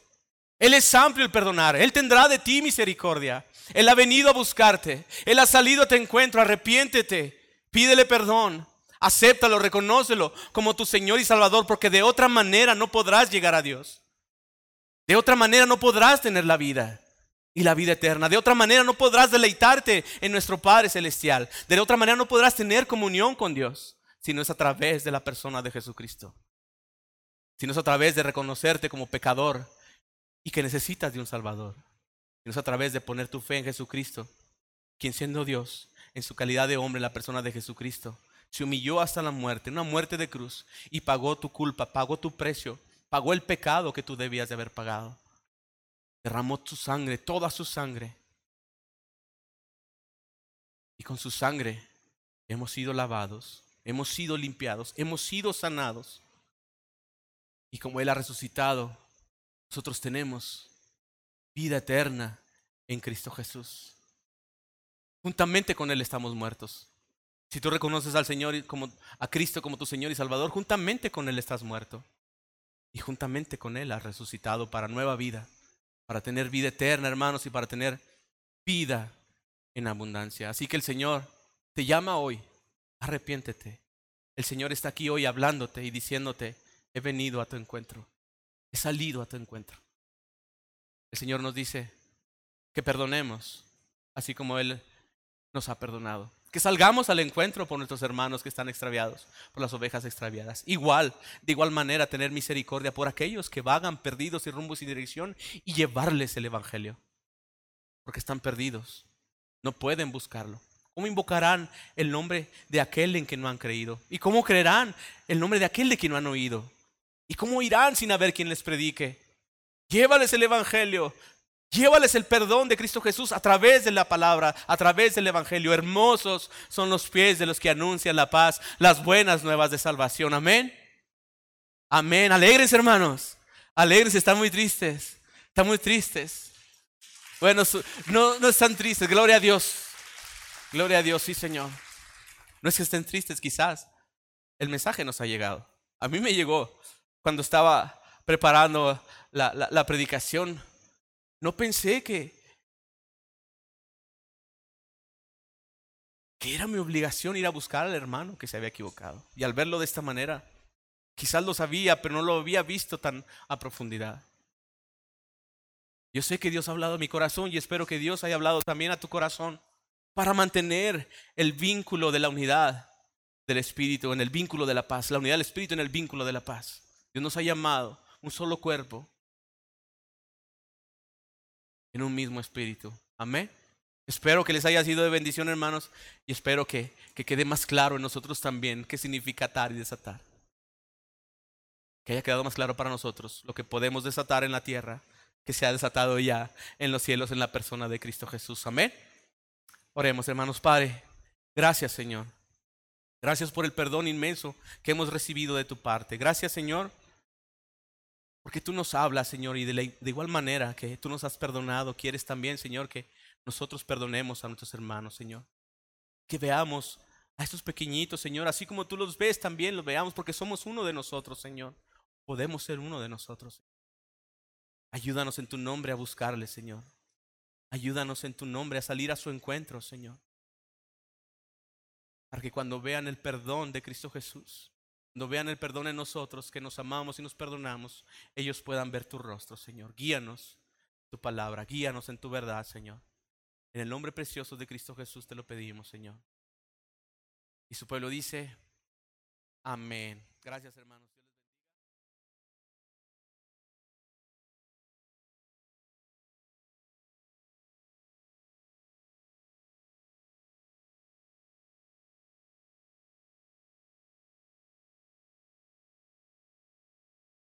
Él es amplio el perdonar. Él tendrá de ti misericordia. Él ha venido a buscarte. Él ha salido a tu encuentro. Arrepiéntete. Pídele perdón. Acéptalo, reconócelo como tu Señor y Salvador, porque de otra manera no podrás llegar a Dios. De otra manera no podrás tener la vida y la vida eterna. De otra manera no podrás deleitarte en nuestro Padre Celestial. De otra manera no podrás tener comunión con Dios, si no es a través de la persona de Jesucristo. Si no es a través de reconocerte como pecador y que necesitas de un Salvador. Si no es a través de poner tu fe en Jesucristo, quien siendo Dios, en su calidad de hombre, la persona de Jesucristo, se humilló hasta la muerte, una muerte de cruz, y pagó tu culpa, pagó tu precio, pagó el pecado que tú debías de haber pagado derramó su sangre, toda su sangre. Y con su sangre hemos sido lavados, hemos sido limpiados, hemos sido sanados. Y como Él ha resucitado, nosotros tenemos vida eterna en Cristo Jesús. Juntamente con Él estamos muertos. Si tú reconoces al Señor como a Cristo como tu Señor y Salvador, juntamente con Él estás muerto. Y juntamente con Él has resucitado para nueva vida para tener vida eterna, hermanos, y para tener vida en abundancia. Así que el Señor te llama hoy, arrepiéntete. El Señor está aquí hoy hablándote y diciéndote, he venido a tu encuentro, he salido a tu encuentro. El Señor nos dice que perdonemos, así como Él nos ha perdonado. Que salgamos al encuentro por nuestros hermanos que están extraviados, por las ovejas extraviadas. Igual, de igual manera, tener misericordia por aquellos que vagan perdidos y rumbos sin dirección y llevarles el Evangelio. Porque están perdidos, no pueden buscarlo. ¿Cómo invocarán el nombre de aquel en que no han creído? ¿Y cómo creerán el nombre de aquel de quien no han oído? ¿Y cómo irán sin haber quien les predique? Llévales el Evangelio, Llévales el perdón de Cristo Jesús a través de la palabra, a través del Evangelio. Hermosos son los pies de los que anuncian la paz, las buenas nuevas de salvación. Amén. Amén. Alegres hermanos. Alegres, están muy tristes. Están muy tristes. Bueno, no, no están tristes. Gloria a Dios. Gloria a Dios, sí Señor. No es que estén tristes quizás. El mensaje nos ha llegado. A mí me llegó cuando estaba preparando la, la, predicación no pensé que, que era mi obligación ir a buscar al hermano que se había equivocado. Y al verlo de esta manera, quizás lo sabía, pero no lo había visto tan a profundidad. Yo sé que Dios ha hablado a mi corazón y espero que Dios haya hablado también a tu corazón para mantener el vínculo de la unidad del Espíritu, en el vínculo de la paz, la unidad del Espíritu en el vínculo de la paz. Dios nos ha llamado un solo cuerpo, en un mismo espíritu. Amén. Espero que les haya sido de bendición, hermanos, y espero que, que quede más claro en nosotros también qué significa atar y desatar. Que haya quedado más claro para nosotros lo que podemos desatar en la tierra, que se ha desatado ya en los cielos en la persona de Cristo Jesús. Amén. Oremos, hermanos, Padre. Gracias, Señor. Gracias por el perdón inmenso que hemos recibido de tu parte. Gracias, Señor porque tú nos hablas, Señor, y de, igual manera que tú nos has perdonado, quieres también, Señor, que nosotros perdonemos a nuestros hermanos, Señor. Que veamos a estos pequeñitos, Señor, así como tú los ves, también los veamos, porque somos uno de nosotros, Señor. Podemos ser uno de nosotros. Ayúdanos en tu nombre a buscarle, Señor. Ayúdanos en tu nombre a salir a su encuentro, Señor. Para que cuando vean el perdón de Cristo Jesús, cuando vean el perdón en nosotros, que nos amamos y nos perdonamos, ellos puedan ver tu rostro, Señor. Guíanos tu palabra, guíanos en tu verdad, Señor. En el nombre precioso de Cristo Jesús te lo pedimos, Señor. Y su pueblo dice, amén. Gracias, hermanos.